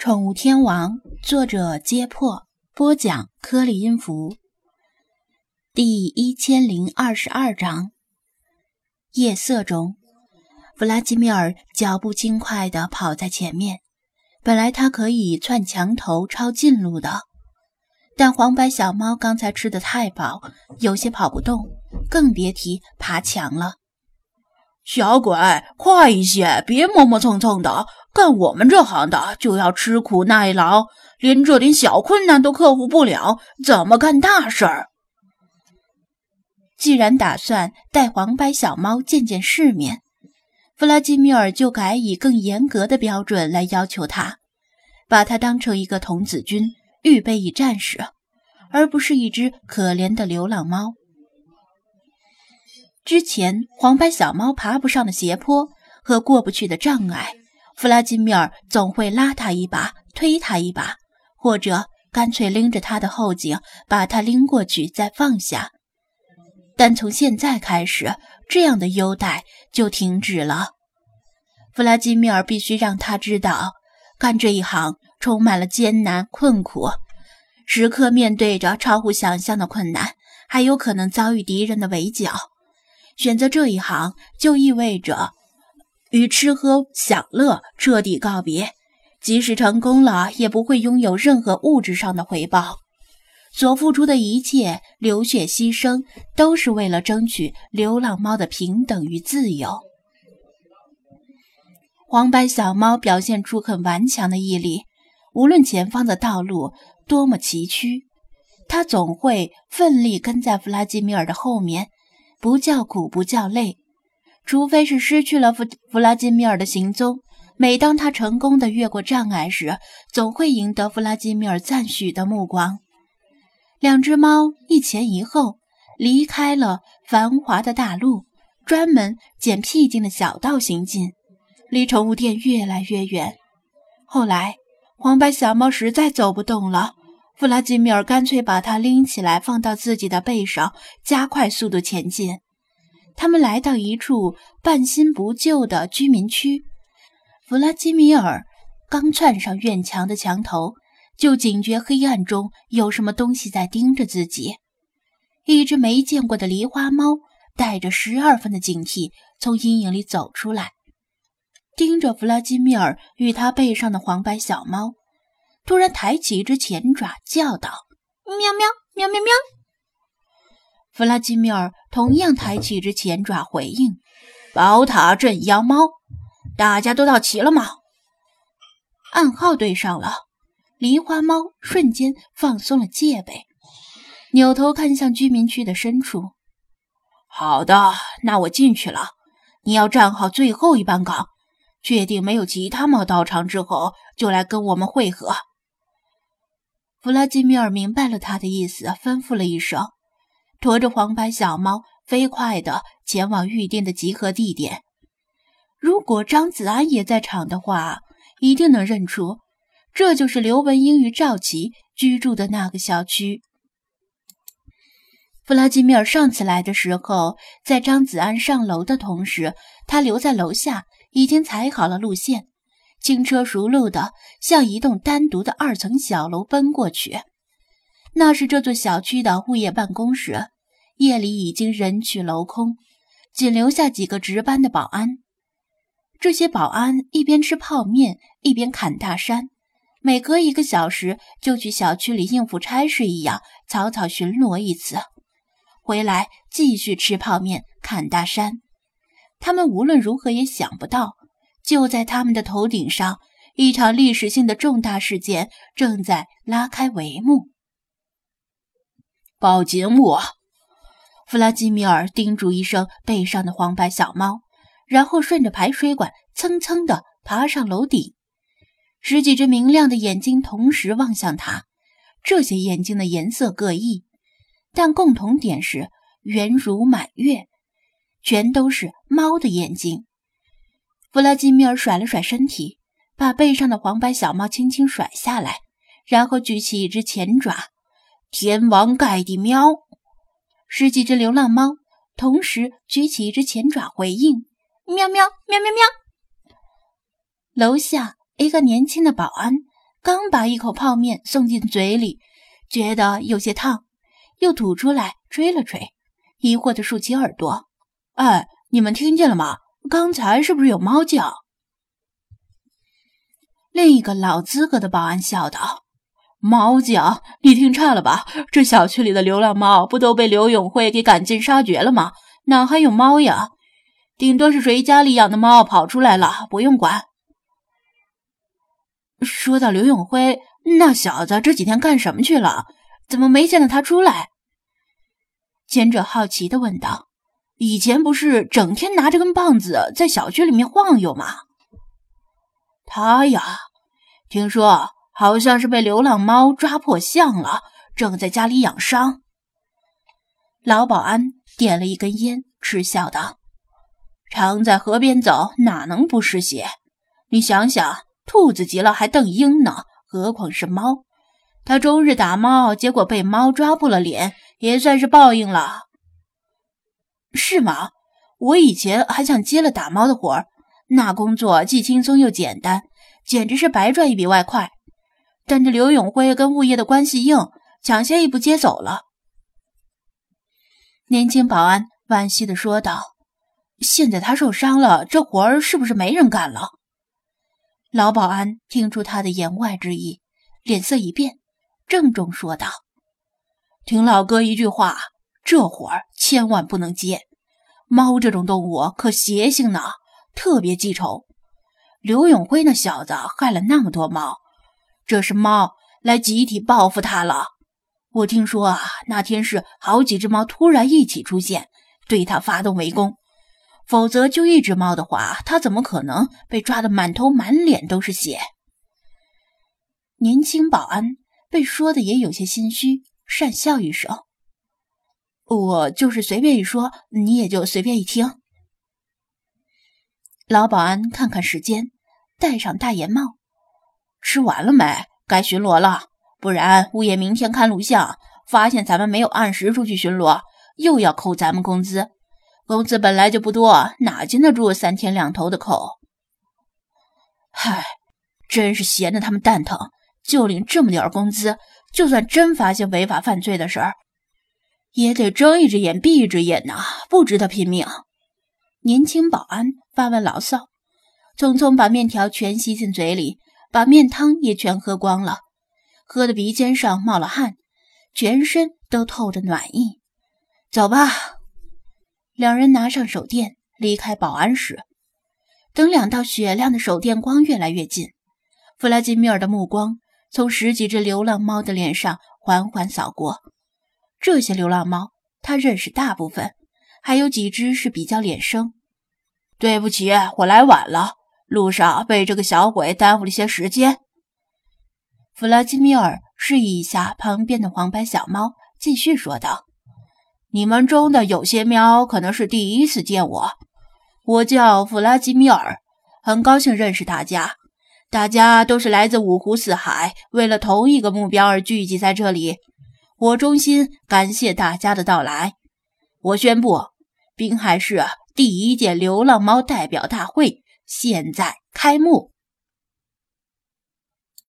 宠物天王，作者：揭破，播讲：颗粒音符。第一千零二十二章。夜色中，弗拉基米尔脚步轻快地跑在前面。本来他可以窜墙头抄近路的，但黄白小猫刚才吃的太饱，有些跑不动，更别提爬墙了。小鬼，快一些，别磨磨蹭蹭的。干我们这行的就要吃苦耐劳，连这点小困难都克服不了，怎么干大事儿？既然打算带黄白小猫见见世面，弗拉基米尔就改以更严格的标准来要求他，把他当成一个童子军，预备役战士，而不是一只可怜的流浪猫。之前黄白小猫爬不上的斜坡和过不去的障碍。弗拉基米尔总会拉他一把，推他一把，或者干脆拎着他的后颈，把他拎过去再放下。但从现在开始，这样的优待就停止了。弗拉基米尔必须让他知道，干这一行充满了艰难困苦，时刻面对着超乎想象的困难，还有可能遭遇敌人的围剿。选择这一行，就意味着。与吃喝享乐彻底告别，即使成功了，也不会拥有任何物质上的回报。所付出的一切流血牺牲，都是为了争取流浪猫的平等与自由。黄白小猫表现出很顽强的毅力，无论前方的道路多么崎岖，它总会奋力跟在弗拉基米尔的后面，不叫苦，不叫累。除非是失去了弗弗拉基米尔的行踪，每当他成功的越过障碍时，总会赢得弗拉基米尔赞许的目光。两只猫一前一后离开了繁华的大路，专门捡僻静的小道行进，离宠物店越来越远。后来，黄白小猫实在走不动了，弗拉基米尔干脆把它拎起来放到自己的背上，加快速度前进。他们来到一处半新不旧的居民区，弗拉基米尔刚窜上院墙的墙头，就警觉黑暗中有什么东西在盯着自己。一只没见过的狸花猫带着十二分的警惕从阴影里走出来，盯着弗拉基米尔与他背上的黄白小猫，突然抬起一只前爪，叫道：“喵喵喵喵喵！”弗拉基米尔同样抬起一只前爪回应：“宝塔镇妖猫，大家都到齐了吗？”暗号对上了，狸花猫瞬间放松了戒备，扭头看向居民区的深处。“好的，那我进去了。你要站好最后一班岗，确定没有其他猫到场之后，就来跟我们会合。”弗拉基米尔明白了他的意思，吩咐了一声。驮着黄白小猫，飞快地前往预定的集合地点。如果张子安也在场的话，一定能认出，这就是刘文英与赵琪居住的那个小区。弗拉基米尔上次来的时候，在张子安上楼的同时，他留在楼下，已经踩好了路线，轻车熟路地向一栋单独的二层小楼奔过去。那是这座小区的物业办公室，夜里已经人去楼空，仅留下几个值班的保安。这些保安一边吃泡面，一边砍大山，每隔一个小时就去小区里应付差事一样，草草巡逻一次，回来继续吃泡面、砍大山。他们无论如何也想不到，就在他们的头顶上，一场历史性的重大事件正在拉开帷幕。报警！我弗拉基米尔叮嘱一声背上的黄白小猫，然后顺着排水管蹭蹭地爬上楼顶。十几只明亮的眼睛同时望向他，这些眼睛的颜色各异，但共同点是圆如满月，全都是猫的眼睛。弗拉基米尔甩了甩身体，把背上的黄白小猫轻轻甩下来，然后举起一只前爪。天王盖地喵！十几只流浪猫同时举起一只前爪回应：喵喵喵喵喵！楼下一个年轻的保安刚把一口泡面送进嘴里，觉得有些烫，又吐出来吹了吹，疑惑地竖起耳朵：“哎，你们听见了吗？刚才是不是有猫叫？”另一个老资格的保安笑道：“猫叫？你听差了吧？这小区里的流浪猫不都被刘永辉给赶尽杀绝了吗？哪还有猫呀？顶多是谁家里养的猫跑出来了，不用管。”说到刘永辉，那小子这几天干什么去了？怎么没见到他出来？前者好奇的问道：“以前不是整天拿着根棒子在小区里面晃悠吗？”他呀，听说好像是被流浪猫抓破相了，正在家里养伤。老保安点了一根烟，嗤笑道：“常在河边走，哪能不湿鞋？你想想。”兔子急了还瞪鹰呢，何况是猫？他终日打猫，结果被猫抓破了脸，也算是报应了，是吗？我以前还想接了打猫的活儿，那工作既轻松又简单，简直是白赚一笔外快。但这刘永辉跟物业的关系硬，抢先一步接走了。年轻保安惋惜地说道：“现在他受伤了，这活儿是不是没人干了？”老保安听出他的言外之意，脸色一变，郑重说道：“听老哥一句话，这活儿千万不能接。猫这种动物可邪性呢，特别记仇。刘永辉那小子害了那么多猫，这是猫来集体报复他了。我听说啊，那天是好几只猫突然一起出现，对他发动围攻。”否则，就一只猫的话，他怎么可能被抓得满头满脸都是血？年轻保安被说的也有些心虚，讪笑一声：“我就是随便一说，你也就随便一听。”老保安看看时间，戴上大檐帽：“吃完了没？该巡逻了，不然物业明天看录像，发现咱们没有按时出去巡逻，又要扣咱们工资。”工资本来就不多，哪经得住三天两头的扣？嗨，真是闲得他们蛋疼，就领这么点工资，就算真发现违法犯罪的事儿，也得睁一只眼闭一只眼呐，不值得拼命。年轻保安发完牢骚，匆匆把面条全吸进嘴里，把面汤也全喝光了，喝的鼻尖上冒了汗，全身都透着暖意。走吧。两人拿上手电，离开保安室。等两道雪亮的手电光越来越近，弗拉基米尔的目光从十几只流浪猫的脸上缓缓扫过。这些流浪猫，他认识大部分，还有几只是比较脸生。对不起，我来晚了，路上被这个小鬼耽误了些时间。弗拉基米尔示意一下旁边的黄白小猫，继续说道。你们中的有些喵可能是第一次见我，我叫弗拉基米尔，很高兴认识大家。大家都是来自五湖四海，为了同一个目标而聚集在这里。我衷心感谢大家的到来。我宣布，滨海市第一届流浪猫代表大会现在开幕。